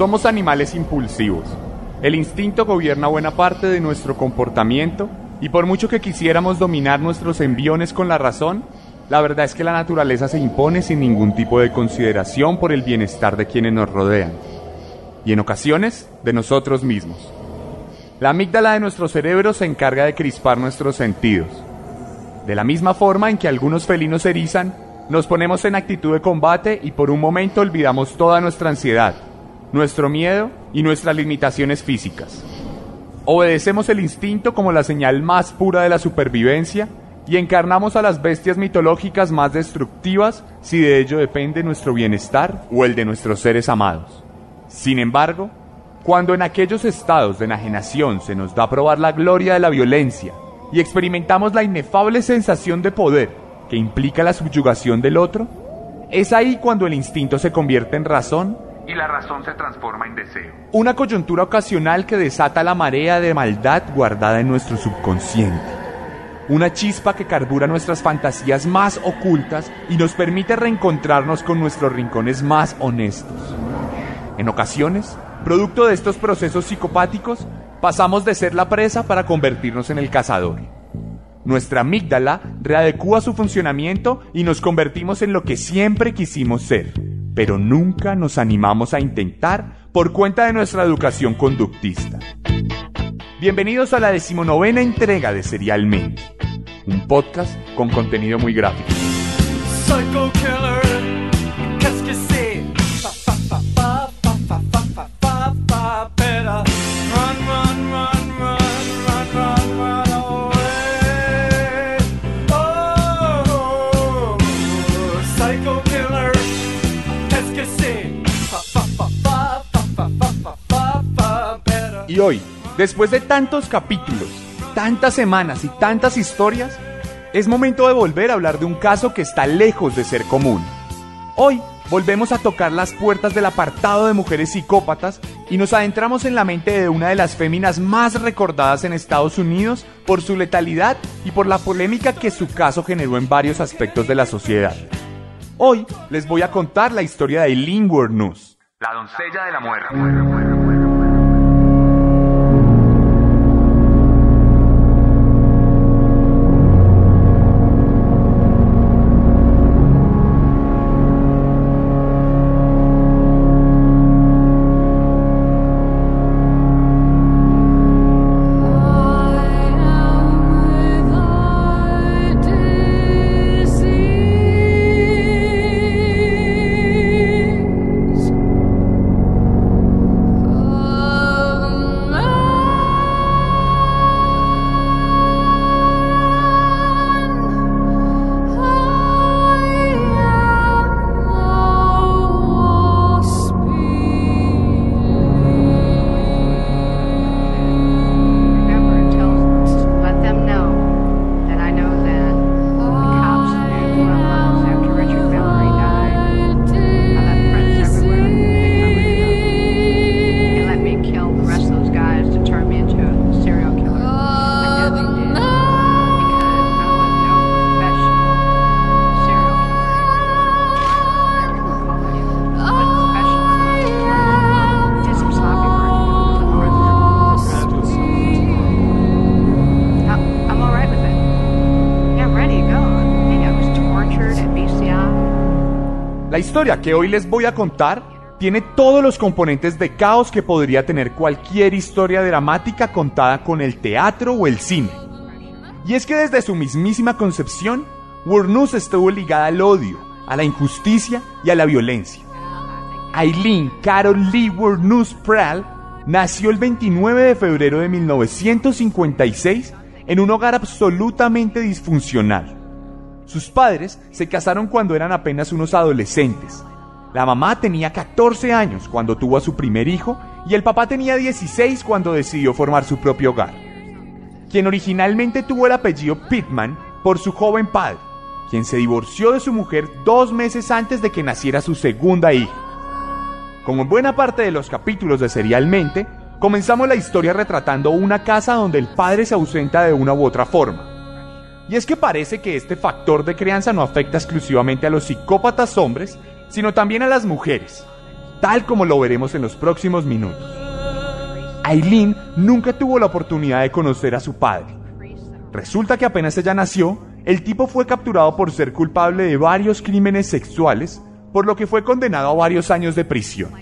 Somos animales impulsivos. El instinto gobierna buena parte de nuestro comportamiento y por mucho que quisiéramos dominar nuestros enviones con la razón, la verdad es que la naturaleza se impone sin ningún tipo de consideración por el bienestar de quienes nos rodean y en ocasiones de nosotros mismos. La amígdala de nuestro cerebro se encarga de crispar nuestros sentidos. De la misma forma en que algunos felinos erizan, nos ponemos en actitud de combate y por un momento olvidamos toda nuestra ansiedad nuestro miedo y nuestras limitaciones físicas. Obedecemos el instinto como la señal más pura de la supervivencia y encarnamos a las bestias mitológicas más destructivas si de ello depende nuestro bienestar o el de nuestros seres amados. Sin embargo, cuando en aquellos estados de enajenación se nos da a probar la gloria de la violencia y experimentamos la inefable sensación de poder que implica la subyugación del otro, es ahí cuando el instinto se convierte en razón y la razón se transforma en deseo. Una coyuntura ocasional que desata la marea de maldad guardada en nuestro subconsciente. Una chispa que carbura nuestras fantasías más ocultas y nos permite reencontrarnos con nuestros rincones más honestos. En ocasiones, producto de estos procesos psicopáticos, pasamos de ser la presa para convertirnos en el cazador. Nuestra amígdala readecúa su funcionamiento y nos convertimos en lo que siempre quisimos ser pero nunca nos animamos a intentar por cuenta de nuestra educación conductista. Bienvenidos a la decimonovena entrega de Serialmente, un podcast con contenido muy gráfico. Y hoy, después de tantos capítulos, tantas semanas y tantas historias, es momento de volver a hablar de un caso que está lejos de ser común. Hoy volvemos a tocar las puertas del apartado de mujeres psicópatas y nos adentramos en la mente de una de las féminas más recordadas en Estados Unidos por su letalidad y por la polémica que su caso generó en varios aspectos de la sociedad. Hoy les voy a contar la historia de Eileen Wuornos, la doncella de la muerte. Historia que hoy les voy a contar tiene todos los componentes de caos que podría tener cualquier historia dramática contada con el teatro o el cine. Y es que desde su mismísima concepción, Wurnus estuvo ligada al odio, a la injusticia y a la violencia. Eileen Carol Lee Wurnus Prall nació el 29 de febrero de 1956 en un hogar absolutamente disfuncional. Sus padres se casaron cuando eran apenas unos adolescentes. La mamá tenía 14 años cuando tuvo a su primer hijo y el papá tenía 16 cuando decidió formar su propio hogar. Quien originalmente tuvo el apellido Pittman por su joven padre, quien se divorció de su mujer dos meses antes de que naciera su segunda hija. Como en buena parte de los capítulos de Serialmente, comenzamos la historia retratando una casa donde el padre se ausenta de una u otra forma. Y es que parece que este factor de crianza no afecta exclusivamente a los psicópatas hombres, sino también a las mujeres, tal como lo veremos en los próximos minutos. Aileen nunca tuvo la oportunidad de conocer a su padre. Resulta que apenas ella nació, el tipo fue capturado por ser culpable de varios crímenes sexuales, por lo que fue condenado a varios años de prisión.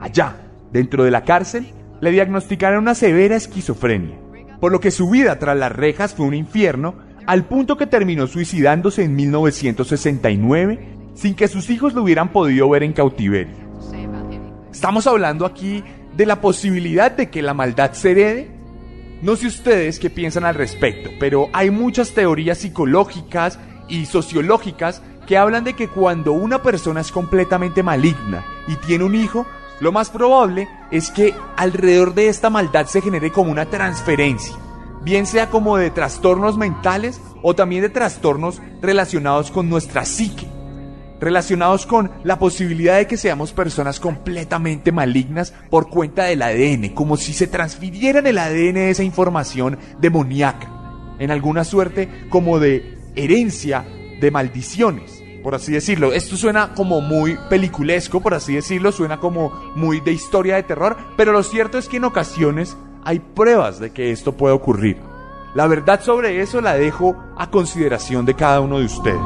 Allá, dentro de la cárcel, le diagnosticaron una severa esquizofrenia, por lo que su vida tras las rejas fue un infierno, al punto que terminó suicidándose en 1969 sin que sus hijos lo hubieran podido ver en cautiverio. Estamos hablando aquí de la posibilidad de que la maldad se herede. No sé ustedes qué piensan al respecto, pero hay muchas teorías psicológicas y sociológicas que hablan de que cuando una persona es completamente maligna y tiene un hijo, lo más probable es que alrededor de esta maldad se genere como una transferencia, bien sea como de trastornos mentales o también de trastornos relacionados con nuestra psique relacionados con la posibilidad de que seamos personas completamente malignas por cuenta del ADN, como si se transfiriera en el ADN esa información demoníaca, en alguna suerte como de herencia de maldiciones, por así decirlo. Esto suena como muy peliculesco, por así decirlo, suena como muy de historia de terror, pero lo cierto es que en ocasiones hay pruebas de que esto puede ocurrir. La verdad sobre eso la dejo a consideración de cada uno de ustedes.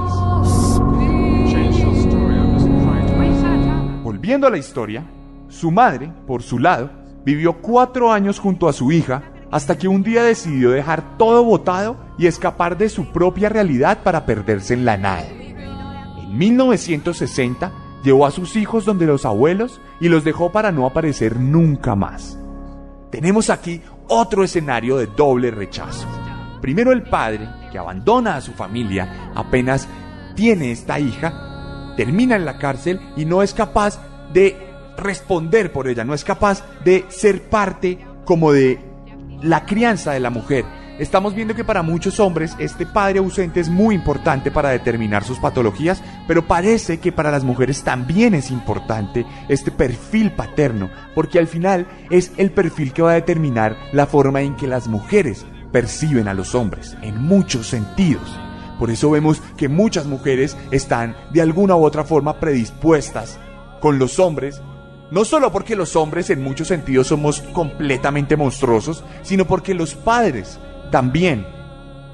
Viendo la historia, su madre, por su lado, vivió cuatro años junto a su hija hasta que un día decidió dejar todo botado y escapar de su propia realidad para perderse en la nada. En 1960 llevó a sus hijos donde los abuelos y los dejó para no aparecer nunca más. Tenemos aquí otro escenario de doble rechazo. Primero el padre, que abandona a su familia apenas tiene esta hija, termina en la cárcel y no es capaz de responder por ella, no es capaz de ser parte como de la crianza de la mujer. Estamos viendo que para muchos hombres este padre ausente es muy importante para determinar sus patologías, pero parece que para las mujeres también es importante este perfil paterno, porque al final es el perfil que va a determinar la forma en que las mujeres perciben a los hombres, en muchos sentidos. Por eso vemos que muchas mujeres están de alguna u otra forma predispuestas con los hombres, no solo porque los hombres en muchos sentidos somos completamente monstruosos, sino porque los padres también,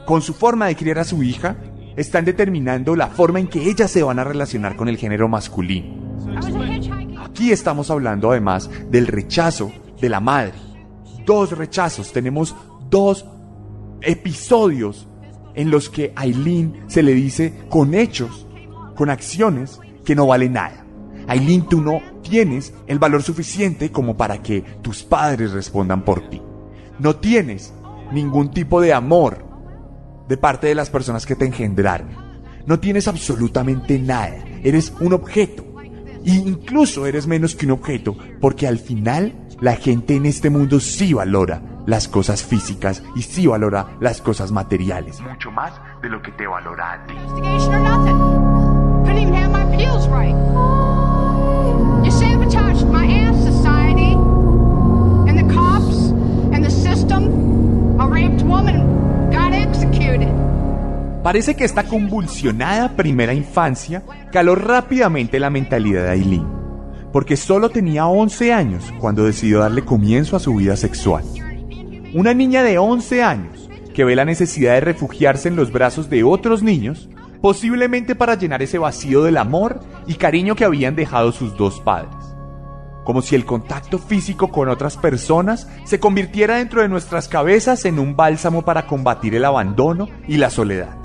con su forma de criar a su hija, están determinando la forma en que ellas se van a relacionar con el género masculino. Aquí estamos hablando además del rechazo de la madre. Dos rechazos, tenemos dos episodios en los que Aileen se le dice con hechos, con acciones que no valen nada. Aileen, tú no tienes el valor suficiente como para que tus padres respondan por ti. No tienes ningún tipo de amor de parte de las personas que te engendraron. No tienes absolutamente nada. Eres un objeto. E incluso eres menos que un objeto, porque al final la gente en este mundo sí valora las cosas físicas y sí valora las cosas materiales. Mucho más de lo que te valora a ti. Parece que esta convulsionada primera infancia caló rápidamente la mentalidad de Aileen, porque solo tenía 11 años cuando decidió darle comienzo a su vida sexual. Una niña de 11 años que ve la necesidad de refugiarse en los brazos de otros niños, posiblemente para llenar ese vacío del amor y cariño que habían dejado sus dos padres. Como si el contacto físico con otras personas se convirtiera dentro de nuestras cabezas en un bálsamo para combatir el abandono y la soledad.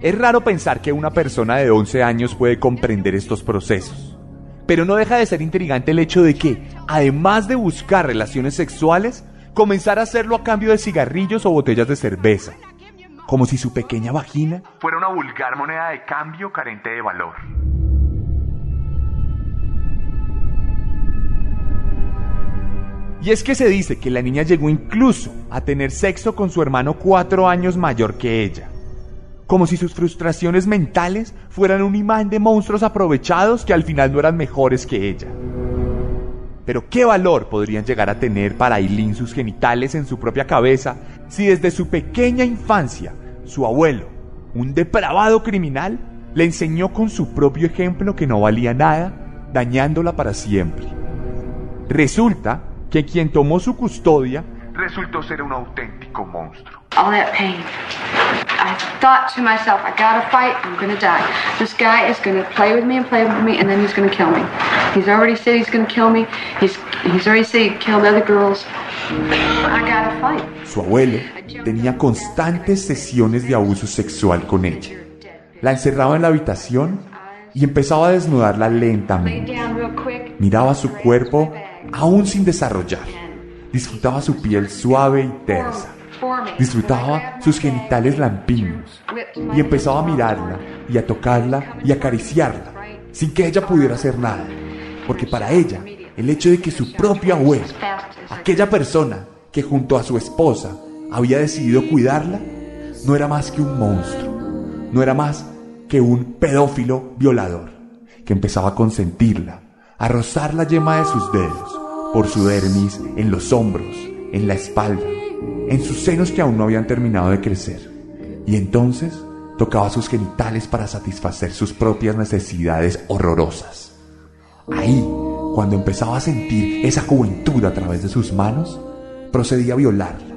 Es raro pensar que una persona de 11 años puede comprender estos procesos, pero no deja de ser intrigante el hecho de que, además de buscar relaciones sexuales, comenzara a hacerlo a cambio de cigarrillos o botellas de cerveza, como si su pequeña vagina fuera una vulgar moneda de cambio carente de valor. Y es que se dice que la niña llegó incluso a tener sexo con su hermano cuatro años mayor que ella. Como si sus frustraciones mentales fueran un imán de monstruos aprovechados que al final no eran mejores que ella. Pero qué valor podrían llegar a tener para Aileen sus genitales en su propia cabeza si desde su pequeña infancia su abuelo, un depravado criminal, le enseñó con su propio ejemplo que no valía nada, dañándola para siempre. Resulta que quien tomó su custodia resultó ser un auténtico monstruo. all that pain. I thought to myself, I gotta fight, I'm gonna die. This guy is gonna play with me and play with me, and then he's gonna kill me. He's already said he's gonna kill me. He's he's already said he killed other girls. I gotta fight. Su abuelo tenía constantes sesiones de abuso sexual con ella. La encerraba en la habitación y empezaba a desnudarla lentamente. Miraba su cuerpo aún sin desarrollar. Disfrutaba su piel suave y tersa. Disfrutaba sus genitales lampiños y empezaba a mirarla y a tocarla y acariciarla sin que ella pudiera hacer nada. Porque para ella, el hecho de que su propio abuelo, aquella persona que junto a su esposa había decidido cuidarla, no era más que un monstruo, no era más que un pedófilo violador, que empezaba a consentirla, a rozar la yema de sus dedos por su dermis en los hombros, en la espalda, en sus senos que aún no habían terminado de crecer. Y entonces tocaba sus genitales para satisfacer sus propias necesidades horrorosas. Ahí, cuando empezaba a sentir esa juventud a través de sus manos, procedía a violarla,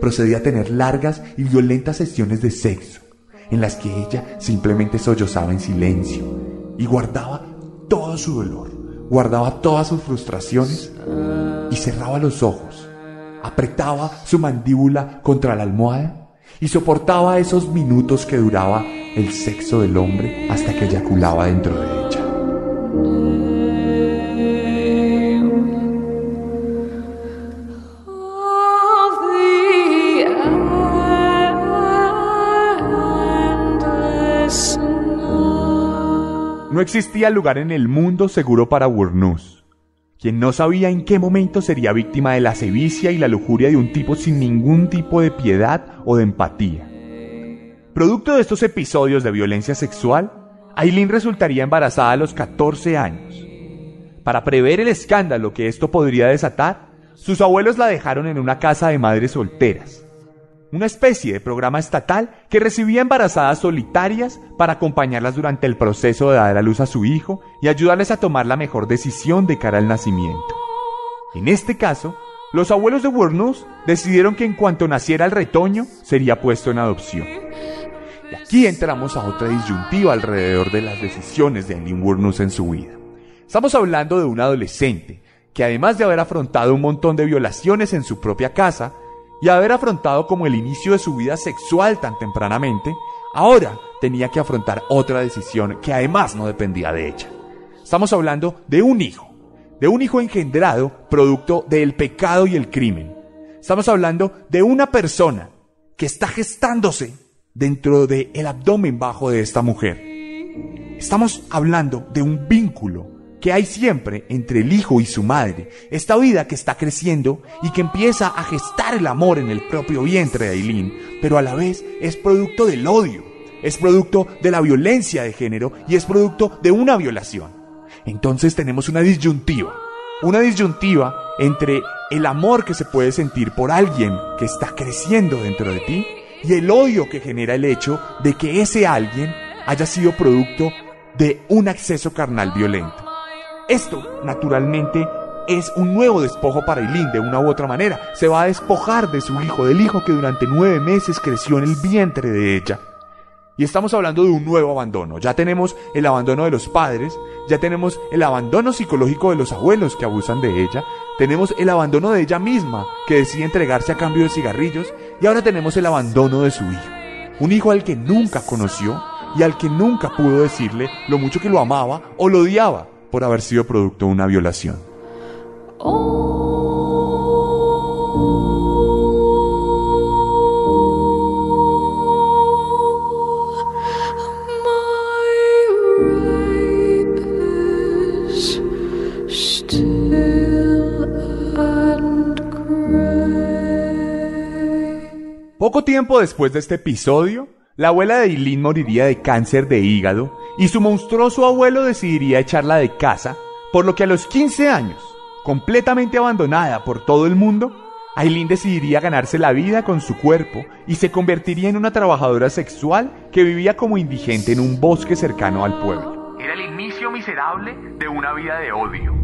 procedía a tener largas y violentas sesiones de sexo, en las que ella simplemente sollozaba en silencio y guardaba todo su dolor, guardaba todas sus frustraciones y cerraba los ojos, apretaba su mandíbula contra la almohada y soportaba esos minutos que duraba el sexo del hombre hasta que eyaculaba dentro de ella. No existía lugar en el mundo seguro para Burnous, quien no sabía en qué momento sería víctima de la sevicia y la lujuria de un tipo sin ningún tipo de piedad o de empatía. Producto de estos episodios de violencia sexual, Aileen resultaría embarazada a los 14 años. Para prever el escándalo que esto podría desatar, sus abuelos la dejaron en una casa de madres solteras, una especie de programa estatal que recibía embarazadas solitarias para acompañarlas durante el proceso de dar a luz a su hijo y ayudarles a tomar la mejor decisión de cara al nacimiento. En este caso, los abuelos de Wurnus decidieron que en cuanto naciera el retoño, sería puesto en adopción. Y aquí entramos a otra disyuntiva alrededor de las decisiones de Eileen Wurnus en su vida. Estamos hablando de un adolescente que además de haber afrontado un montón de violaciones en su propia casa, y haber afrontado como el inicio de su vida sexual tan tempranamente, ahora tenía que afrontar otra decisión que además no dependía de ella. Estamos hablando de un hijo, de un hijo engendrado producto del pecado y el crimen. Estamos hablando de una persona que está gestándose dentro del el abdomen bajo de esta mujer. Estamos hablando de un vínculo que hay siempre entre el hijo y su madre, esta vida que está creciendo y que empieza a gestar el amor en el propio vientre de Aileen, pero a la vez es producto del odio, es producto de la violencia de género y es producto de una violación. Entonces tenemos una disyuntiva, una disyuntiva entre el amor que se puede sentir por alguien que está creciendo dentro de ti y el odio que genera el hecho de que ese alguien haya sido producto de un acceso carnal violento. Esto, naturalmente, es un nuevo despojo para Eileen de una u otra manera. Se va a despojar de su hijo, del hijo que durante nueve meses creció en el vientre de ella. Y estamos hablando de un nuevo abandono. Ya tenemos el abandono de los padres, ya tenemos el abandono psicológico de los abuelos que abusan de ella, tenemos el abandono de ella misma que decide entregarse a cambio de cigarrillos y ahora tenemos el abandono de su hijo. Un hijo al que nunca conoció y al que nunca pudo decirle lo mucho que lo amaba o lo odiaba por haber sido producto de una violación. Poco tiempo después de este episodio, la abuela de Eileen moriría de cáncer de hígado y su monstruoso abuelo decidiría echarla de casa, por lo que a los 15 años, completamente abandonada por todo el mundo, Aileen decidiría ganarse la vida con su cuerpo y se convertiría en una trabajadora sexual que vivía como indigente en un bosque cercano al pueblo. Era el inicio miserable de una vida de odio.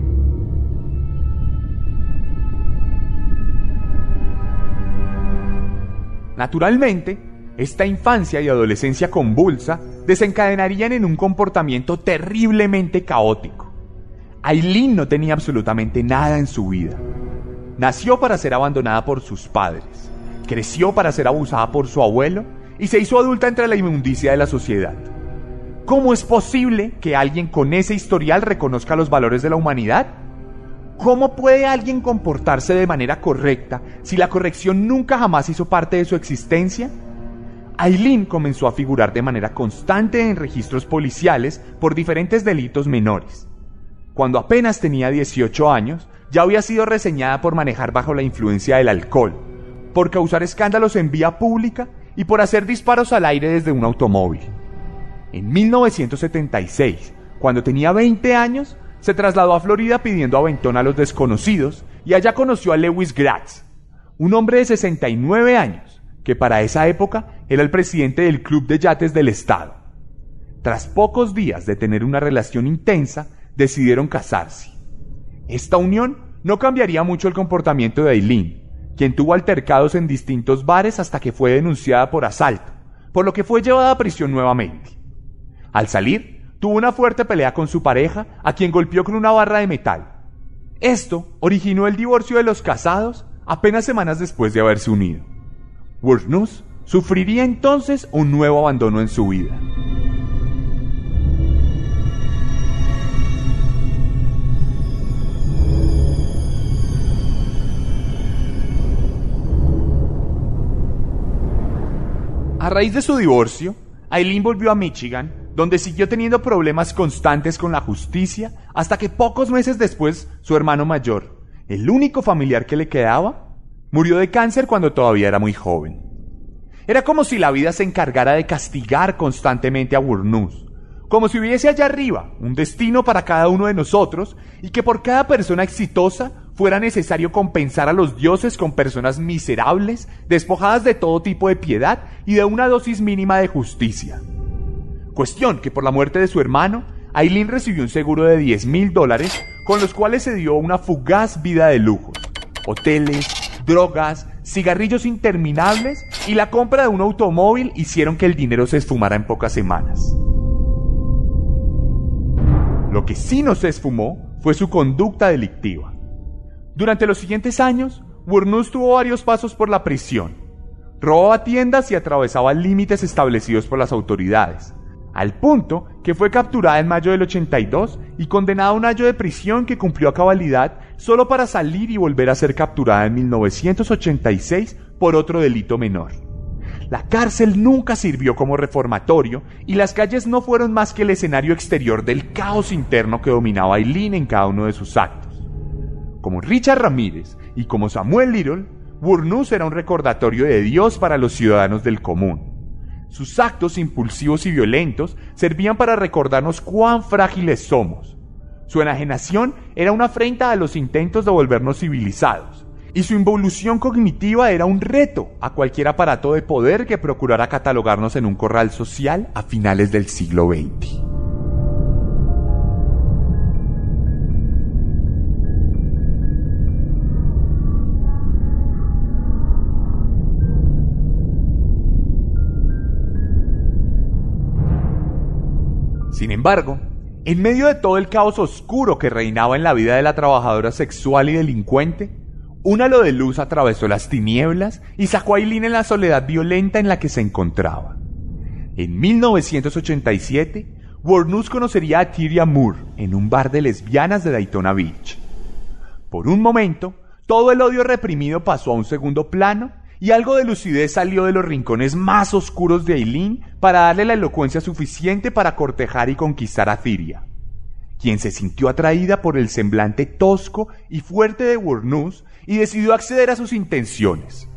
Naturalmente, esta infancia y adolescencia convulsa desencadenarían en un comportamiento terriblemente caótico. Aileen no tenía absolutamente nada en su vida. Nació para ser abandonada por sus padres, creció para ser abusada por su abuelo y se hizo adulta entre la inmundicia de la sociedad. ¿Cómo es posible que alguien con ese historial reconozca los valores de la humanidad? ¿Cómo puede alguien comportarse de manera correcta si la corrección nunca jamás hizo parte de su existencia? Aileen comenzó a figurar de manera constante en registros policiales por diferentes delitos menores. Cuando apenas tenía 18 años, ya había sido reseñada por manejar bajo la influencia del alcohol, por causar escándalos en vía pública y por hacer disparos al aire desde un automóvil. En 1976, cuando tenía 20 años, se trasladó a Florida pidiendo aventón a los desconocidos y allá conoció a Lewis Gratz, un hombre de 69 años, que para esa época era el presidente del Club de Yates del Estado. Tras pocos días de tener una relación intensa, decidieron casarse. Esta unión no cambiaría mucho el comportamiento de Aileen, quien tuvo altercados en distintos bares hasta que fue denunciada por asalto, por lo que fue llevada a prisión nuevamente. Al salir, tuvo una fuerte pelea con su pareja, a quien golpeó con una barra de metal. Esto originó el divorcio de los casados apenas semanas después de haberse unido. Wurnus sufriría entonces un nuevo abandono en su vida. A raíz de su divorcio, Aileen volvió a Michigan, donde siguió teniendo problemas constantes con la justicia, hasta que pocos meses después su hermano mayor, el único familiar que le quedaba, murió de cáncer cuando todavía era muy joven. Era como si la vida se encargara de castigar constantemente a Burnus, como si hubiese allá arriba un destino para cada uno de nosotros y que por cada persona exitosa fuera necesario compensar a los dioses con personas miserables, despojadas de todo tipo de piedad y de una dosis mínima de justicia. Cuestión que por la muerte de su hermano, Aileen recibió un seguro de 10 mil dólares con los cuales se dio una fugaz vida de lujos. Hoteles, drogas, cigarrillos interminables y la compra de un automóvil hicieron que el dinero se esfumara en pocas semanas. Lo que sí no se esfumó fue su conducta delictiva. Durante los siguientes años, Burnus tuvo varios pasos por la prisión. Robaba tiendas y atravesaba límites establecidos por las autoridades, al punto que fue capturada en mayo del 82 y condenada a un año de prisión que cumplió a cabalidad solo para salir y volver a ser capturada en 1986 por otro delito menor. La cárcel nunca sirvió como reformatorio y las calles no fueron más que el escenario exterior del caos interno que dominaba Aileen en cada uno de sus actos. Como Richard Ramírez y como Samuel Little, Burnus era un recordatorio de Dios para los ciudadanos del común. Sus actos impulsivos y violentos servían para recordarnos cuán frágiles somos. Su enajenación era una afrenta a los intentos de volvernos civilizados, y su involución cognitiva era un reto a cualquier aparato de poder que procurara catalogarnos en un corral social a finales del siglo XX. Sin embargo, en medio de todo el caos oscuro que reinaba en la vida de la trabajadora sexual y delincuente, un halo de luz atravesó las tinieblas y sacó a Aileen en la soledad violenta en la que se encontraba. En 1987, Warnus conocería a Tyria Moore en un bar de lesbianas de Daytona Beach. Por un momento, todo el odio reprimido pasó a un segundo plano y algo de lucidez salió de los rincones más oscuros de Aileen para darle la elocuencia suficiente para cortejar y conquistar a Ciria, quien se sintió atraída por el semblante tosco y fuerte de Wurnus y decidió acceder a sus intenciones.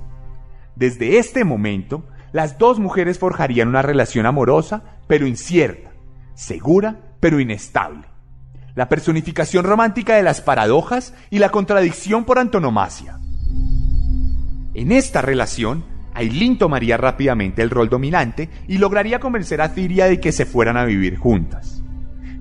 Desde este momento, las dos mujeres forjarían una relación amorosa, pero incierta, segura, pero inestable. La personificación romántica de las paradojas y la contradicción por antonomasia. En esta relación, Aileen tomaría rápidamente el rol dominante y lograría convencer a Ciria de que se fueran a vivir juntas.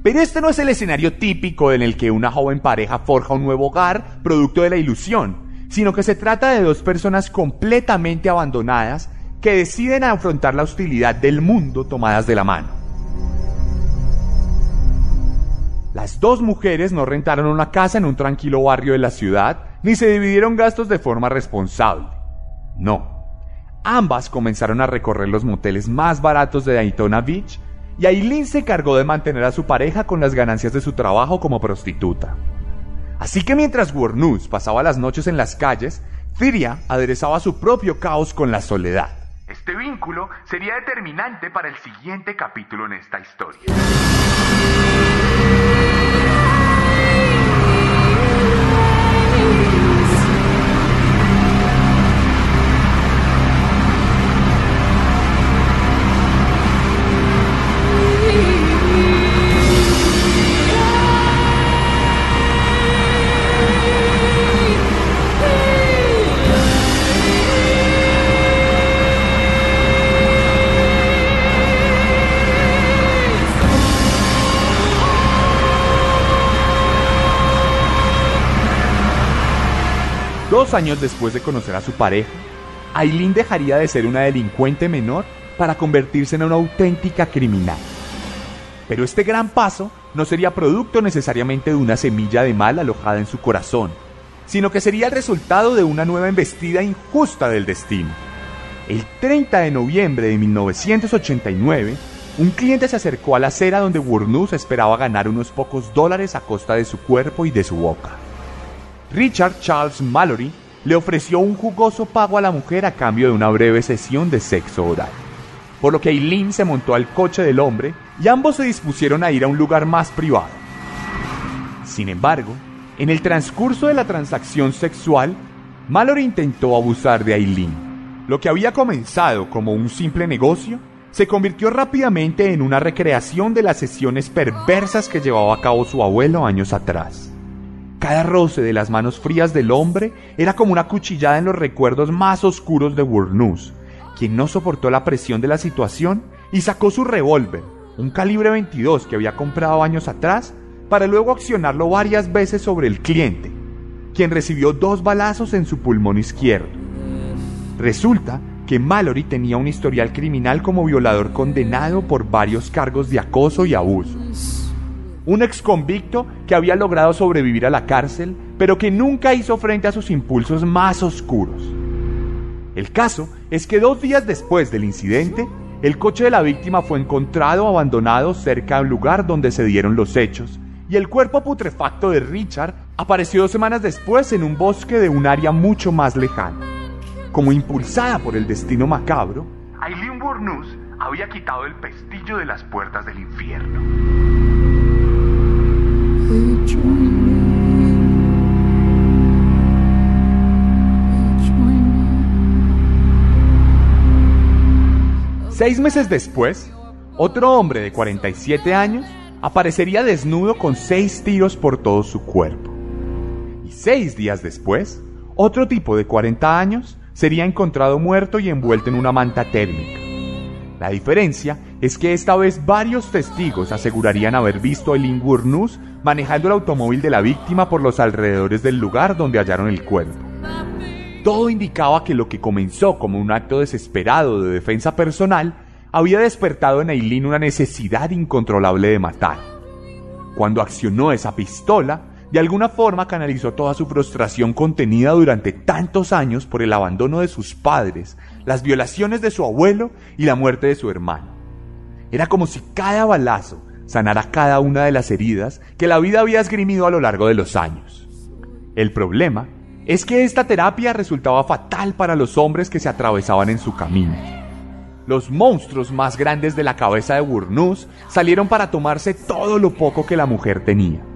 Pero este no es el escenario típico en el que una joven pareja forja un nuevo hogar producto de la ilusión, sino que se trata de dos personas completamente abandonadas que deciden afrontar la hostilidad del mundo tomadas de la mano. Las dos mujeres no rentaron una casa en un tranquilo barrio de la ciudad, ni se dividieron gastos de forma responsable. No. Ambas comenzaron a recorrer los moteles más baratos de Daytona Beach y Aileen se cargó de mantener a su pareja con las ganancias de su trabajo como prostituta. Así que mientras Wurnus pasaba las noches en las calles, Firia aderezaba su propio caos con la soledad. Este vínculo sería determinante para el siguiente capítulo en esta historia. Años después de conocer a su pareja, Aileen dejaría de ser una delincuente menor para convertirse en una auténtica criminal. Pero este gran paso no sería producto necesariamente de una semilla de mal alojada en su corazón, sino que sería el resultado de una nueva embestida injusta del destino. El 30 de noviembre de 1989, un cliente se acercó a la acera donde Wurnus esperaba ganar unos pocos dólares a costa de su cuerpo y de su boca. Richard Charles Mallory le ofreció un jugoso pago a la mujer a cambio de una breve sesión de sexo oral. Por lo que Eileen se montó al coche del hombre y ambos se dispusieron a ir a un lugar más privado. Sin embargo, en el transcurso de la transacción sexual, Mallory intentó abusar de Eileen. Lo que había comenzado como un simple negocio se convirtió rápidamente en una recreación de las sesiones perversas que llevaba a cabo su abuelo años atrás. Cada roce de las manos frías del hombre era como una cuchillada en los recuerdos más oscuros de Wurnus, quien no soportó la presión de la situación y sacó su revólver, un calibre 22 que había comprado años atrás, para luego accionarlo varias veces sobre el cliente, quien recibió dos balazos en su pulmón izquierdo. Resulta que Mallory tenía un historial criminal como violador condenado por varios cargos de acoso y abuso un ex convicto que había logrado sobrevivir a la cárcel, pero que nunca hizo frente a sus impulsos más oscuros. El caso es que dos días después del incidente, el coche de la víctima fue encontrado abandonado cerca del lugar donde se dieron los hechos, y el cuerpo putrefacto de Richard apareció dos semanas después en un bosque de un área mucho más lejana. Como impulsada por el destino macabro, Aileen Burnus había quitado el pestillo de las puertas del infierno. Seis meses después, otro hombre de 47 años aparecería desnudo con seis tiros por todo su cuerpo. Y seis días después, otro tipo de 40 años sería encontrado muerto y envuelto en una manta térmica. La diferencia es que esta vez varios testigos asegurarían haber visto a Eileen Wurnus manejando el automóvil de la víctima por los alrededores del lugar donde hallaron el cuerpo. Todo indicaba que lo que comenzó como un acto desesperado de defensa personal había despertado en Eileen una necesidad incontrolable de matar. Cuando accionó esa pistola, de alguna forma canalizó toda su frustración contenida durante tantos años por el abandono de sus padres, las violaciones de su abuelo y la muerte de su hermano. Era como si cada balazo sanara cada una de las heridas que la vida había esgrimido a lo largo de los años. El problema es que esta terapia resultaba fatal para los hombres que se atravesaban en su camino. Los monstruos más grandes de la cabeza de Burnus salieron para tomarse todo lo poco que la mujer tenía.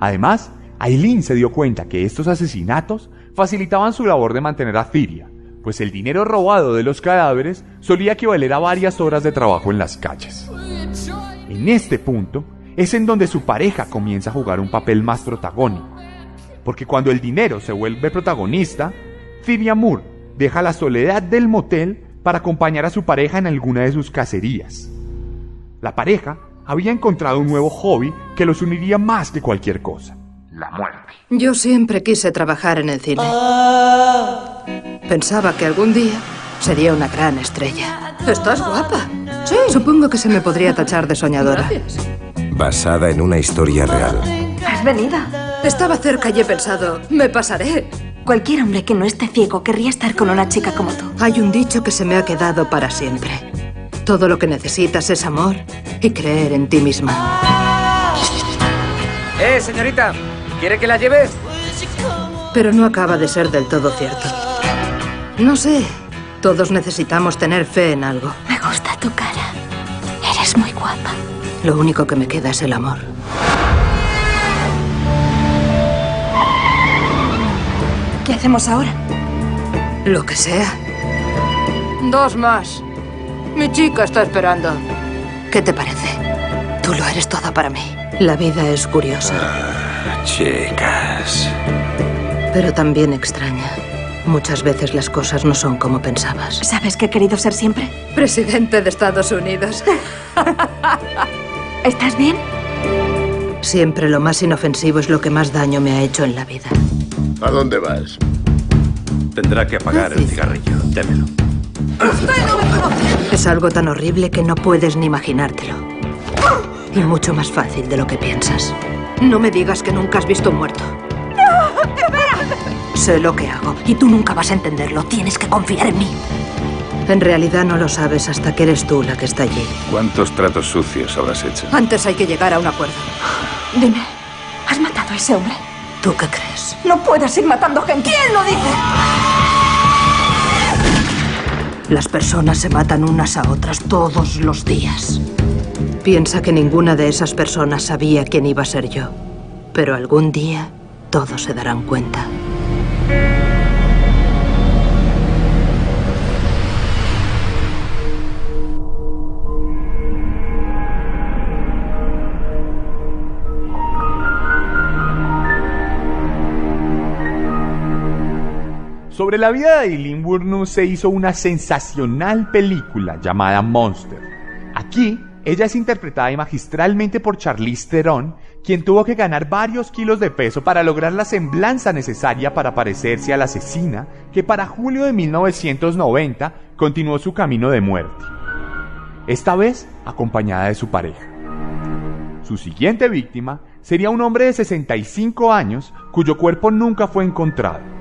Además, Aileen se dio cuenta que estos asesinatos facilitaban su labor de mantener a Firia, pues el dinero robado de los cadáveres solía equivaler a varias horas de trabajo en las calles. En este punto es en donde su pareja comienza a jugar un papel más protagónico, porque cuando el dinero se vuelve protagonista, Fidia Moore deja la soledad del motel para acompañar a su pareja en alguna de sus cacerías. La pareja había encontrado un nuevo hobby que los uniría más que cualquier cosa, la muerte. Yo siempre quise trabajar en el cine. Pensaba que algún día sería una gran estrella. Estás guapa. Sí. Supongo que se me podría tachar de soñadora. Basada en una historia real. ¿Has venido? Estaba cerca y he pensado, me pasaré. Cualquier hombre que no esté ciego querría estar con una chica como tú. Hay un dicho que se me ha quedado para siempre. Todo lo que necesitas es amor y creer en ti misma. Eh, señorita, ¿quiere que la lleve? Pero no acaba de ser del todo cierto. No sé, todos necesitamos tener fe en algo. Me gusta tu cara. Eres muy guapa. Lo único que me queda es el amor. ¿Qué hacemos ahora? Lo que sea. Dos más. Mi chica está esperando. ¿Qué te parece? Tú lo eres toda para mí. La vida es curiosa, Chicas. pero también extraña. Muchas veces las cosas no son como pensabas. ¿Sabes que he querido ser siempre? Presidente de Estados Unidos. ¿Estás bien? Siempre lo más inofensivo es lo que más daño me ha hecho en la vida. ¿A dónde vas? Tendrá que apagar el cigarrillo. Démelo. Es algo tan horrible que no puedes ni imaginártelo. Y mucho más fácil de lo que piensas. No me digas que nunca has visto un muerto. Sé lo que hago y tú nunca vas a entenderlo. Tienes que confiar en mí. En realidad no lo sabes hasta que eres tú la que está allí. ¿Cuántos tratos sucios habrás hecho? Antes hay que llegar a un acuerdo. Dime, ¿has matado a ese hombre? ¿Tú qué crees? No puedes ir matando gente. ¿Quién lo dice? Las personas se matan unas a otras todos los días. Piensa que ninguna de esas personas sabía quién iba a ser yo. Pero algún día todos se darán cuenta. Sobre la vida de Eileen Wuornos se hizo una sensacional película llamada Monster. Aquí, ella es interpretada magistralmente por Charlize Theron, quien tuvo que ganar varios kilos de peso para lograr la semblanza necesaria para parecerse a la asesina que para julio de 1990 continuó su camino de muerte. Esta vez acompañada de su pareja. Su siguiente víctima sería un hombre de 65 años cuyo cuerpo nunca fue encontrado.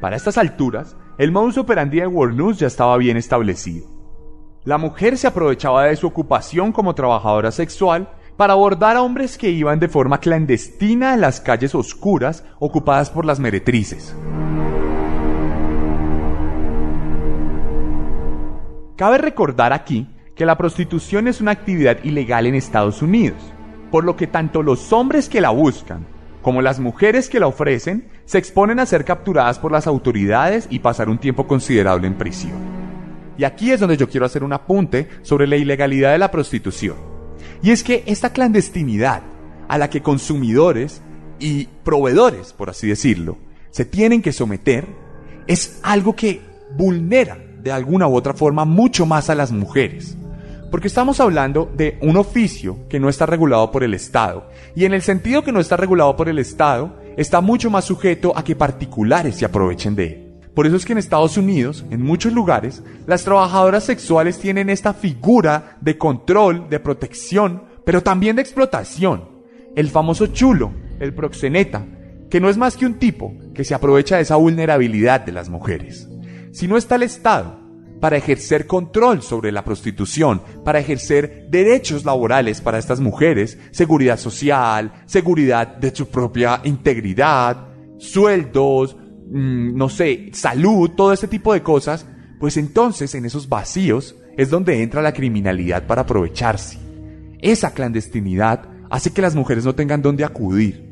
Para estas alturas, el modus operandi de Warnews ya estaba bien establecido. La mujer se aprovechaba de su ocupación como trabajadora sexual para abordar a hombres que iban de forma clandestina en las calles oscuras ocupadas por las meretrices. Cabe recordar aquí que la prostitución es una actividad ilegal en Estados Unidos, por lo que tanto los hombres que la buscan como las mujeres que la ofrecen se exponen a ser capturadas por las autoridades y pasar un tiempo considerable en prisión. Y aquí es donde yo quiero hacer un apunte sobre la ilegalidad de la prostitución. Y es que esta clandestinidad a la que consumidores y proveedores, por así decirlo, se tienen que someter, es algo que vulnera de alguna u otra forma mucho más a las mujeres. Porque estamos hablando de un oficio que no está regulado por el Estado. Y en el sentido que no está regulado por el Estado, está mucho más sujeto a que particulares se aprovechen de él. Por eso es que en Estados Unidos, en muchos lugares, las trabajadoras sexuales tienen esta figura de control, de protección, pero también de explotación. El famoso chulo, el proxeneta, que no es más que un tipo que se aprovecha de esa vulnerabilidad de las mujeres. Si no está el Estado, para ejercer control sobre la prostitución, para ejercer derechos laborales para estas mujeres, seguridad social, seguridad de su propia integridad, sueldos, mm, no sé, salud, todo este tipo de cosas, pues entonces en esos vacíos es donde entra la criminalidad para aprovecharse. Esa clandestinidad hace que las mujeres no tengan dónde acudir,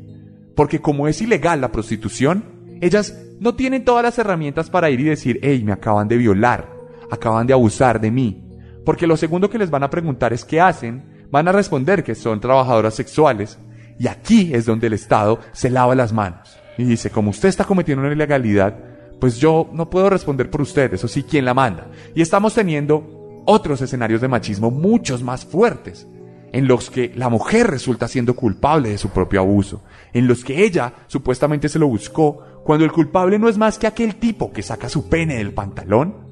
porque como es ilegal la prostitución, Ellas no tienen todas las herramientas para ir y decir, hey, me acaban de violar, acaban de abusar de mí. Porque lo segundo que les van a preguntar es qué hacen, van a responder que son trabajadoras sexuales. Y aquí es donde el Estado se lava las manos. Y dice, como usted está cometiendo una ilegalidad, pues yo no puedo responder por usted, eso sí, ¿quién la manda? Y estamos teniendo otros escenarios de machismo muchos más fuertes en los que la mujer resulta siendo culpable de su propio abuso, en los que ella supuestamente se lo buscó, cuando el culpable no es más que aquel tipo que saca su pene del pantalón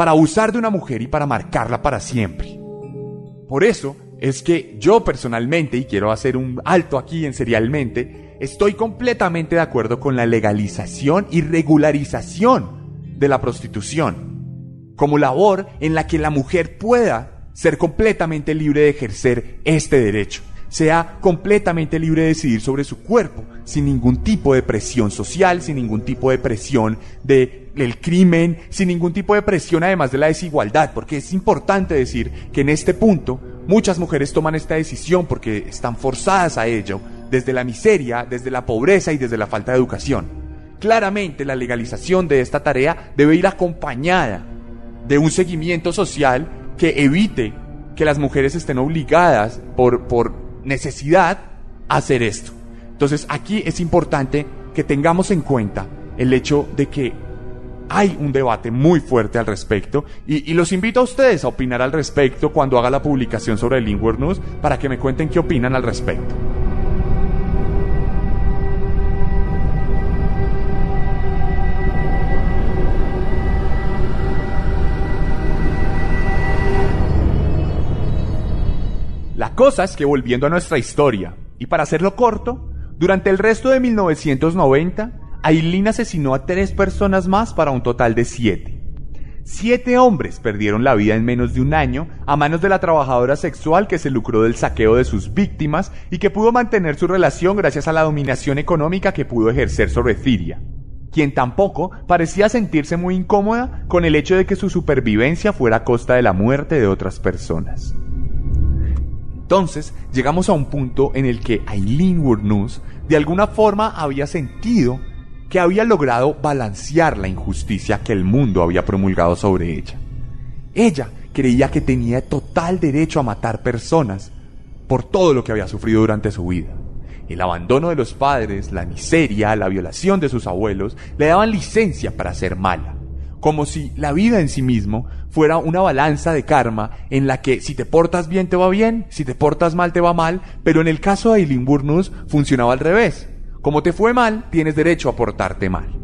para abusar de una mujer y para marcarla para siempre. Por eso es que yo personalmente, y quiero hacer un alto aquí en serialmente, estoy completamente de acuerdo con la legalización y regularización de la prostitución, como labor en la que la mujer pueda ser completamente libre de ejercer este derecho, sea completamente libre de decidir sobre su cuerpo, sin ningún tipo de presión social, sin ningún tipo de presión del crimen, sin ningún tipo de presión además de la desigualdad, porque es importante decir que en este punto muchas mujeres toman esta decisión porque están forzadas a ello, desde la miseria, desde la pobreza y desde la falta de educación. Claramente la legalización de esta tarea debe ir acompañada de un seguimiento social que evite que las mujeres estén obligadas por, por necesidad hacer esto. Entonces aquí es importante que tengamos en cuenta el hecho de que hay un debate muy fuerte al respecto y, los invito a ustedes a opinar al respecto cuando haga la publicación sobre el Inward News para que me cuenten qué opinan al respecto. La cosa es que volviendo a nuestra historia, y para hacerlo corto, durante el resto de 1990, Aileen asesinó a tres personas más para un total de siete. Siete hombres perdieron la vida en menos de un año a manos de la trabajadora sexual que se lucró del saqueo de sus víctimas y que pudo mantener su relación gracias a la dominación económica que pudo ejercer sobre Ciria, quien tampoco parecía sentirse muy incómoda con el hecho de que su supervivencia fuera a costa de la muerte de otras personas. Entonces llegamos a un punto en el que Aileen Wurnus de alguna forma había sentido que había logrado balancear la injusticia que el mundo había promulgado sobre ella. Ella creía que tenía total derecho a matar personas por todo lo que había sufrido durante su vida. El abandono de los padres, la miseria, la violación de sus abuelos le daban licencia para ser mala como si la vida en sí mismo fuera una balanza de karma en la que si te portas bien te va bien, si te portas mal te va mal, pero en el caso de Eileen Burnus funcionaba al revés. Como te fue mal, tienes derecho a portarte mal.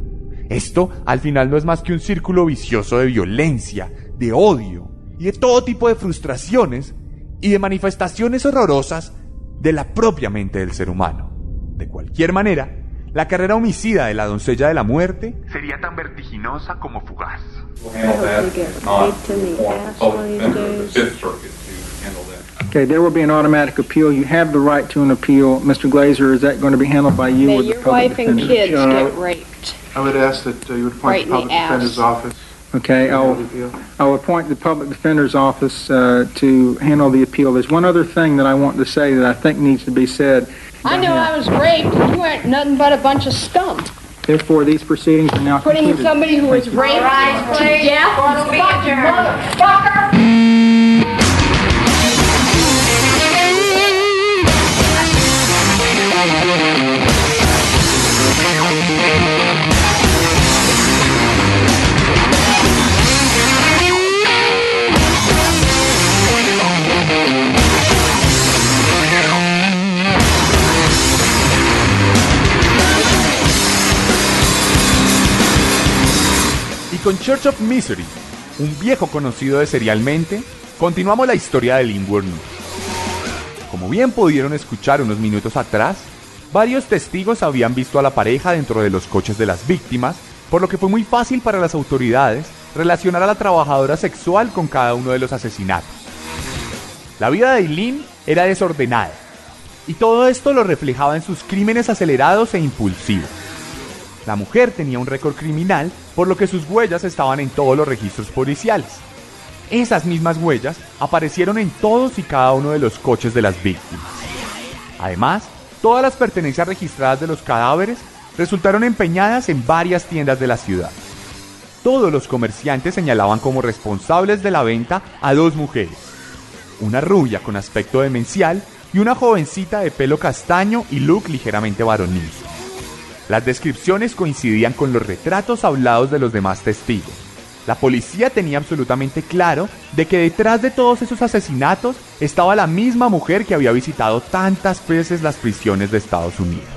Esto al final no es más que un círculo vicioso de violencia, de odio y de todo tipo de frustraciones y de manifestaciones horrorosas de la propia mente del ser humano. De cualquier manera, la carrera homicida de la doncella de la muerte sería tan vertiginosa como fugaz. Okay, there will be an automatic appeal. You have the right to an appeal. Mr. Glazer, is that going to be handled by you May or the public your public wife and defender? kids get raped. I would ask that uh, you would appoint Right the in the public defender's office. Okay, I'll, I'll appoint the public defender's office uh, to handle the appeal. There's one other thing that I want to say that I think needs to be said. I know I was raped, and you weren't nothing but a bunch of scum. Therefore, these proceedings are now Putting concluded. somebody who was raped to death, you fucking motherfucker! Con Church of Misery, un viejo conocido de serialmente, continuamos la historia de Linwood News. Como bien pudieron escuchar unos minutos atrás, varios testigos habían visto a la pareja dentro de los coches de las víctimas, por lo que fue muy fácil para las autoridades relacionar a la trabajadora sexual con cada uno de los asesinatos. La vida de Eileen era desordenada, y todo esto lo reflejaba en sus crímenes acelerados e impulsivos. La mujer tenía un récord criminal, por lo que sus huellas estaban en todos los registros policiales. Esas mismas huellas aparecieron en todos y cada uno de los coches de las víctimas. Además, todas las pertenencias registradas de los cadáveres resultaron empeñadas en varias tiendas de la ciudad. Todos los comerciantes señalaban como responsables de la venta a dos mujeres, una rubia con aspecto demencial y una jovencita de pelo castaño y look ligeramente varonil. Las descripciones coincidían con los retratos hablados de los demás testigos. La policía tenía absolutamente claro de que detrás de todos esos asesinatos estaba la misma mujer que había visitado tantas veces las prisiones de Estados Unidos.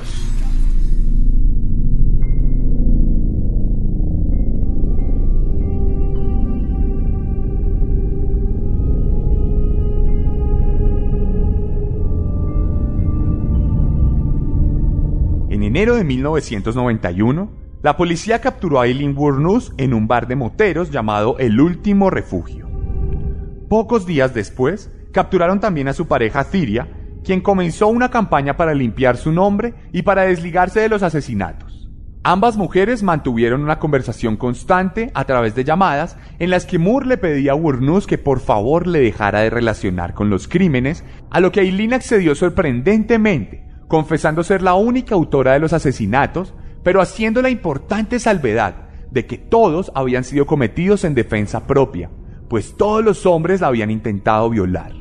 Enero de 1991, la policía capturó a Eileen Wurnus en un bar de moteros llamado El Último Refugio. Pocos días después, capturaron también a su pareja Ciria, quien comenzó una campaña para limpiar su nombre y para desligarse de los asesinatos. Ambas mujeres mantuvieron una conversación constante a través de llamadas en las que Moore le pedía a Wurnus que por favor le dejara de relacionar con los crímenes, a lo que Eileen accedió sorprendentemente, confesando ser la única autora de los asesinatos, pero haciendo la importante salvedad de que todos habían sido cometidos en defensa propia, pues todos los hombres la habían intentado violar.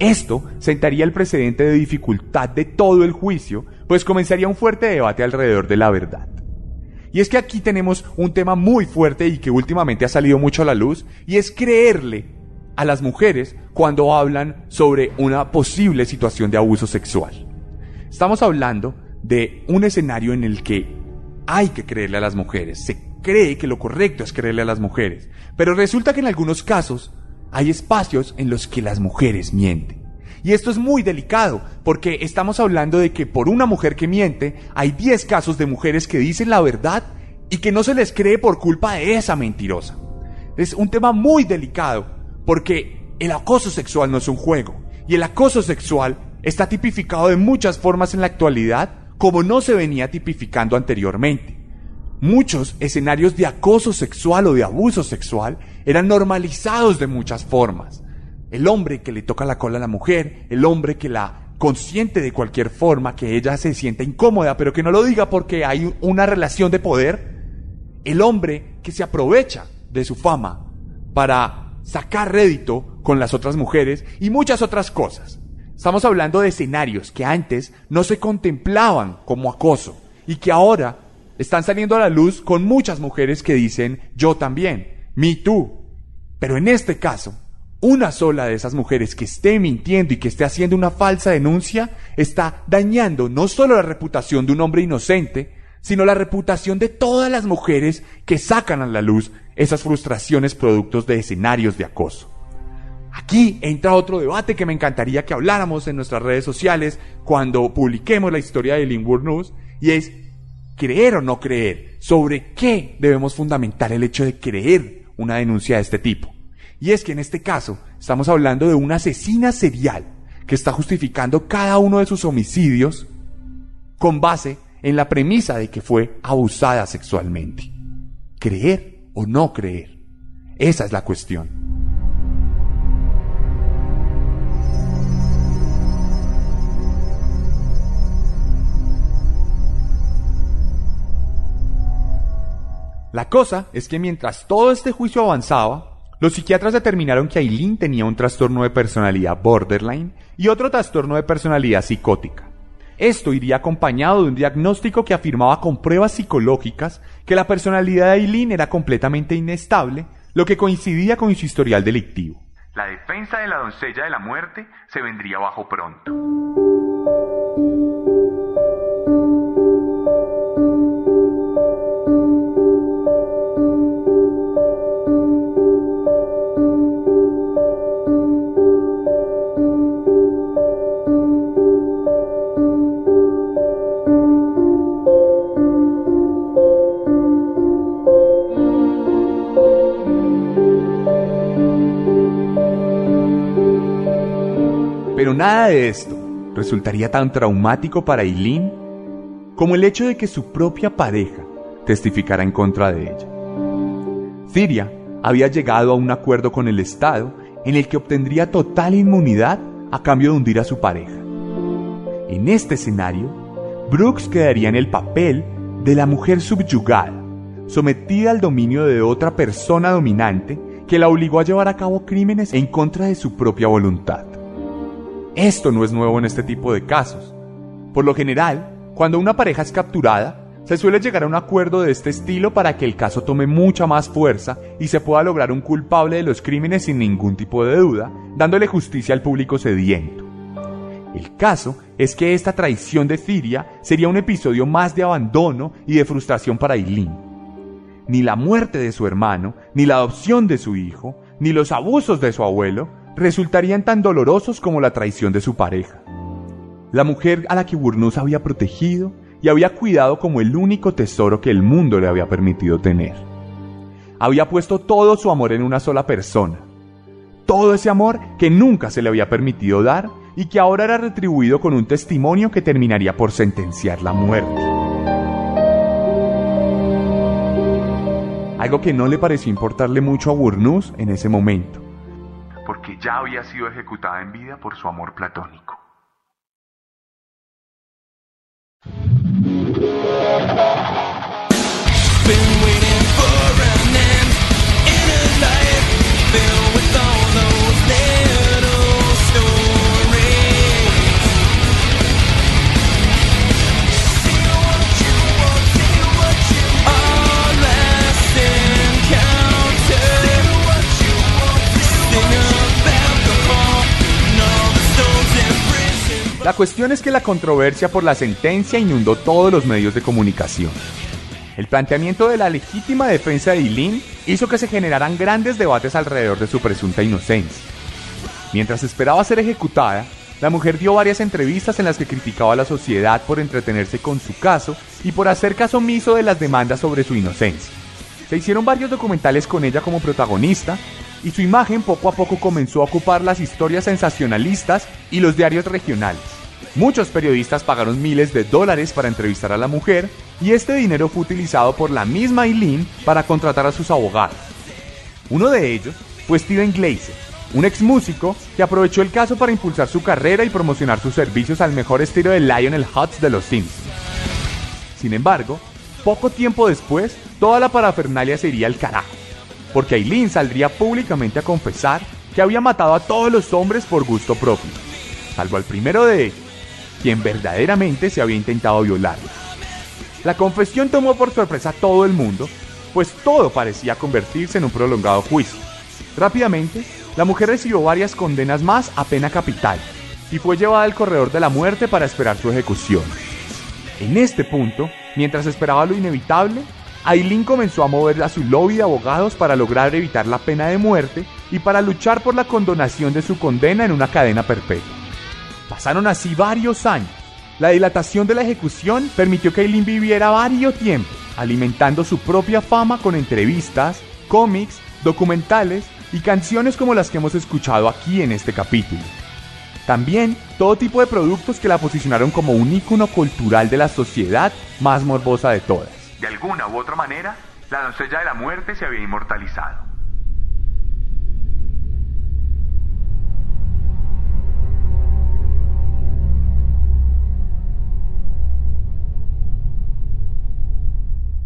Esto sentaría el precedente de dificultad de todo el juicio, pues comenzaría un fuerte debate alrededor de la verdad. Y es que aquí tenemos un tema muy fuerte y que últimamente ha salido mucho a la luz, y es creerle a las mujeres cuando hablan sobre una posible situación de abuso sexual. Estamos hablando de un escenario en el que hay que creerle a las mujeres, se cree que lo correcto es creerle a las mujeres, pero resulta que en algunos casos hay espacios en los que las mujeres mienten. Y esto es muy delicado, porque estamos hablando de que por una mujer que miente, hay 10 casos de mujeres que dicen la verdad y que no se les cree por culpa de esa mentirosa. Es un tema muy delicado, porque el acoso sexual no es un juego, y el acoso sexual está tipificado de muchas formas en la actualidad como no se venía tipificando anteriormente. Muchos escenarios de acoso sexual o de abuso sexual eran normalizados de muchas formas. El hombre que le toca la cola a la mujer, el hombre que la consiente de cualquier forma, que ella se sienta incómoda, pero que no lo diga porque hay una relación de poder. El hombre que se aprovecha de su fama para sacar rédito con las otras mujeres y muchas otras cosas. Estamos hablando de escenarios que antes no se contemplaban como acoso y que ahora están saliendo a la luz con muchas mujeres que dicen yo también, me tú. Pero en este caso, una sola de esas mujeres que esté mintiendo y que esté haciendo una falsa denuncia está dañando no solo la reputación de un hombre inocente, sino la reputación de todas las mujeres que sacan a la luz esas frustraciones productos de escenarios de acoso. Aquí entra otro debate que me encantaría que habláramos en nuestras redes sociales cuando publiquemos la historia de Lynwood News y es creer o no creer, sobre qué debemos fundamentar el hecho de creer una denuncia de este tipo. Y es que en este caso estamos hablando de una asesina serial que está justificando cada uno de sus homicidios con base en la premisa de que fue abusada sexualmente. ¿Creer o no creer? Esa es la cuestión. La cosa es que mientras todo este juicio avanzaba, los psiquiatras determinaron que Aileen tenía un trastorno de personalidad borderline y otro trastorno de personalidad psicótica. Esto iría acompañado de un diagnóstico que afirmaba con pruebas psicológicas que la personalidad de Aileen era completamente inestable, lo que coincidía con su historial delictivo. La defensa de la doncella de la muerte se vendría bajo pronto. Pero nada de esto resultaría tan traumático para Eileen como el hecho de que su propia pareja testificara en contra de ella. Siria había llegado a un acuerdo con el Estado en el que obtendría total inmunidad a cambio de hundir a su pareja. En este escenario, Brooks quedaría en el papel de la mujer subyugada, sometida al dominio de otra persona dominante que la obligó a llevar a cabo crímenes en contra de su propia voluntad. Esto no es nuevo en este tipo de casos. Por lo general, cuando una pareja es capturada, se suele llegar a un acuerdo de este estilo para que el caso tome mucha más fuerza y se pueda lograr un culpable de los crímenes sin ningún tipo de duda, dándole justicia al público sediento. El caso es que esta traición de Ciria sería un episodio más de abandono y de frustración para Eileen. Ni la muerte de su hermano, ni la adopción de su hijo, ni los abusos de su abuelo resultarían tan dolorosos como la traición de su pareja. La mujer a la que Burnus había protegido y había cuidado como el único tesoro que el mundo le había permitido tener. Había puesto todo su amor en una sola persona. Todo ese amor que nunca se le había permitido dar y que ahora era retribuido con un testimonio que terminaría por sentenciar la muerte. Algo que no le pareció importarle mucho a Burnus en ese momento, porque ya había sido ejecutada en vida por su amor platónico. La cuestión es que la controversia por la sentencia inundó todos los medios de comunicación. El planteamiento de la legítima defensa de Eileen hizo que se generaran grandes debates alrededor de su presunta inocencia. Mientras esperaba ser ejecutada, la mujer dio varias entrevistas en las que criticaba a la sociedad por entretenerse con su caso y por hacer caso omiso de las demandas sobre su inocencia. Se hicieron varios documentales con ella como protagonista y su imagen poco a poco comenzó a ocupar las historias sensacionalistas y los diarios regionales. Muchos periodistas pagaron miles de dólares para entrevistar a la mujer y este dinero fue utilizado por la misma Eileen para contratar a sus abogados. Uno de ellos fue Steven Glazer, un ex músico que aprovechó el caso para impulsar su carrera y promocionar sus servicios al mejor estilo de Lionel Hutz de los Simpsons. Sin embargo, poco tiempo después, toda la parafernalia sería el carajo porque Aileen saldría públicamente a confesar que había matado a todos los hombres por gusto propio, salvo al primero de ellos, quien verdaderamente se había intentado violarla. La confesión tomó por sorpresa a todo el mundo, pues todo parecía convertirse en un prolongado juicio. Rápidamente, la mujer recibió varias condenas más a pena capital y fue llevada al corredor de la muerte para esperar su ejecución. En este punto, mientras esperaba lo inevitable, Aileen comenzó a mover a su lobby de abogados para lograr evitar la pena de muerte y para luchar por la condonación de su condena en una cadena perpetua. Pasaron así varios años. La dilatación de la ejecución permitió que Aileen viviera varios tiempo, alimentando su propia fama con entrevistas, cómics, documentales y canciones como las que hemos escuchado aquí en este capítulo. También todo tipo de productos que la posicionaron como un ícono cultural de la sociedad más morbosa de todas. De alguna u otra manera, la doncella de la muerte se había inmortalizado.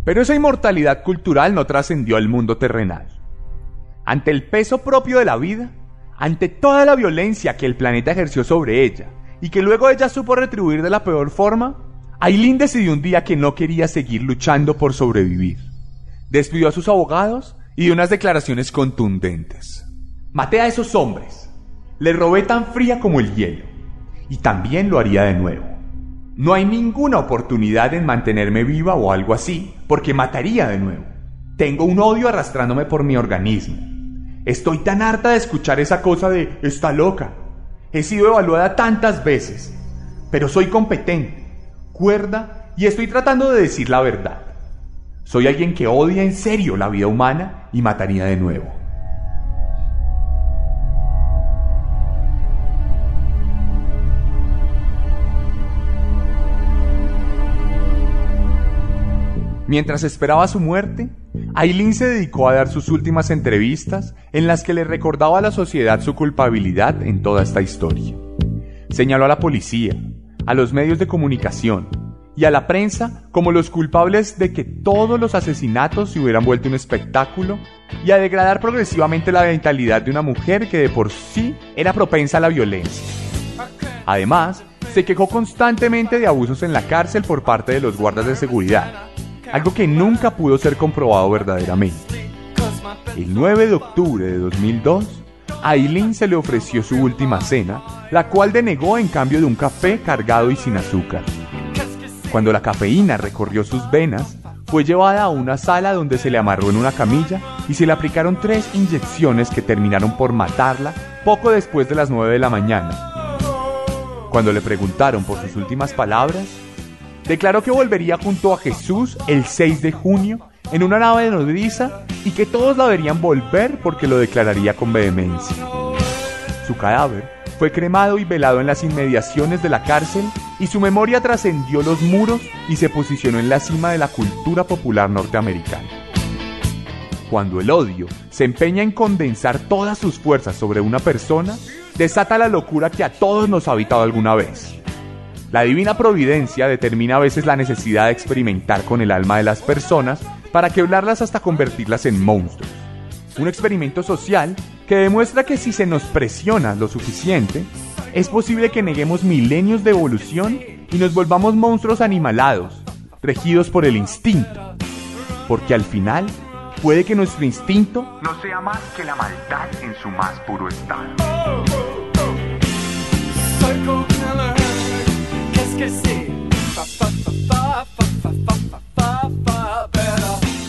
Pero esa inmortalidad cultural no trascendió al mundo terrenal. Ante el peso propio de la vida, ante toda la violencia que el planeta ejerció sobre ella, y que luego ella supo retribuir de la peor forma, Aileen decidió un día que no quería seguir luchando por sobrevivir. Despidió a sus abogados y dio unas declaraciones contundentes. Maté a esos hombres. Le robé tan fría como el hielo. Y también lo haría de nuevo. No hay ninguna oportunidad en mantenerme viva o algo así, porque mataría de nuevo. Tengo un odio arrastrándome por mi organismo. Estoy tan harta de escuchar esa cosa de está loca. He sido evaluada tantas veces, pero soy competente cuerda y estoy tratando de decir la verdad. Soy alguien que odia en serio la vida humana y mataría de nuevo. Mientras esperaba su muerte, Aileen se dedicó a dar sus últimas entrevistas en las que le recordaba a la sociedad su culpabilidad en toda esta historia. Señaló a la policía, a los medios de comunicación y a la prensa como los culpables de que todos los asesinatos se hubieran vuelto un espectáculo y a degradar progresivamente la mentalidad de una mujer que de por sí era propensa a la violencia. Además, se quejó constantemente de abusos en la cárcel por parte de los guardas de seguridad, algo que nunca pudo ser comprobado verdaderamente. El 9 de octubre de 2002, a Aileen se le ofreció su última cena, la cual denegó en cambio de un café cargado y sin azúcar. Cuando la cafeína recorrió sus venas, fue llevada a una sala donde se le amarró en una camilla y se le aplicaron tres inyecciones que terminaron por matarla poco después de las 9 de la mañana. Cuando le preguntaron por sus últimas palabras, declaró que volvería junto a Jesús el 6 de junio en una nave de nodriza y que todos la verían volver porque lo declararía con vehemencia. Su cadáver fue cremado y velado en las inmediaciones de la cárcel y su memoria trascendió los muros y se posicionó en la cima de la cultura popular norteamericana. Cuando el odio se empeña en condensar todas sus fuerzas sobre una persona, desata la locura que a todos nos ha habitado alguna vez. La divina providencia determina a veces la necesidad de experimentar con el alma de las personas para quebrarlas hasta convertirlas en monstruos. Un experimento social que demuestra que si se nos presiona lo suficiente, es posible que neguemos milenios de evolución y nos volvamos monstruos animalados, regidos por el instinto. Porque al final, puede que nuestro instinto no sea más que la maldad en su más puro estado.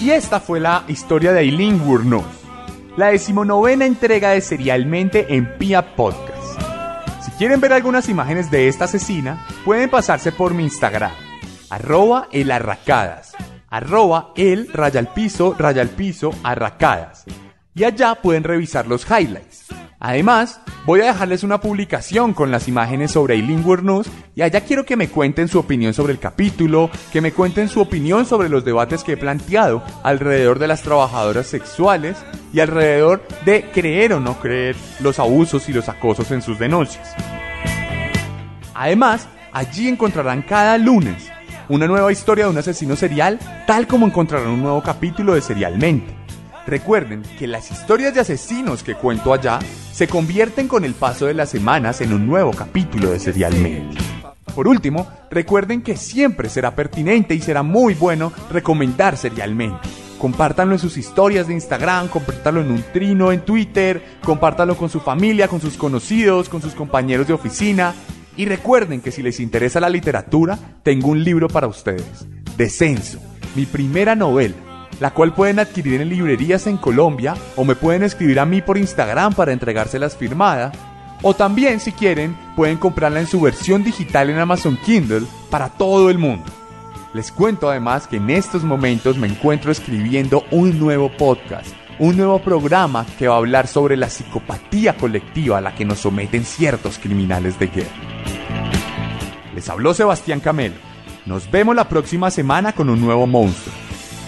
Y esta fue la historia de Eileen Wuornos, la decimonovena entrega de Serialmente en Pia Podcast. Si quieren ver algunas imágenes de esta asesina, pueden pasarse por mi Instagram, arroba elarracadas, arroba el rayalpiso rayalpiso arracadas. Y allá pueden revisar los highlights. Además, voy a dejarles una publicación con las imágenes sobre Eileen Wuornos y allá quiero que me cuenten su opinión sobre el capítulo, que me cuenten su opinión sobre los debates que he planteado alrededor de las trabajadoras sexuales y alrededor de creer o no creer los abusos y los acosos en sus denuncias. Además, allí encontrarán cada lunes una nueva historia de un asesino serial, tal como encontrarán un nuevo capítulo de Serialmente. Recuerden que las historias de asesinos que cuento allá se convierten con el paso de las semanas en un nuevo capítulo de Serialmente. Por último, recuerden que siempre será pertinente y será muy bueno recomendar Serialmente. Compártanlo en sus historias de Instagram, compártanlo en un trino en Twitter, compártanlo con su familia, con sus conocidos, con sus compañeros de oficina. Y recuerden que si les interesa la literatura, tengo un libro para ustedes, Descenso, mi primera novela la cual pueden adquirir en librerías en Colombia o me pueden escribir a mí por Instagram para entregárselas firmada. O también, si quieren, pueden comprarla en su versión digital en Amazon Kindle para todo el mundo. Les cuento además que en estos momentos me encuentro escribiendo un nuevo podcast, un nuevo programa que va a hablar sobre la psicopatía colectiva a la que nos someten ciertos criminales de guerra. Les habló Sebastián Camelo. Nos vemos la próxima semana con un nuevo monstruo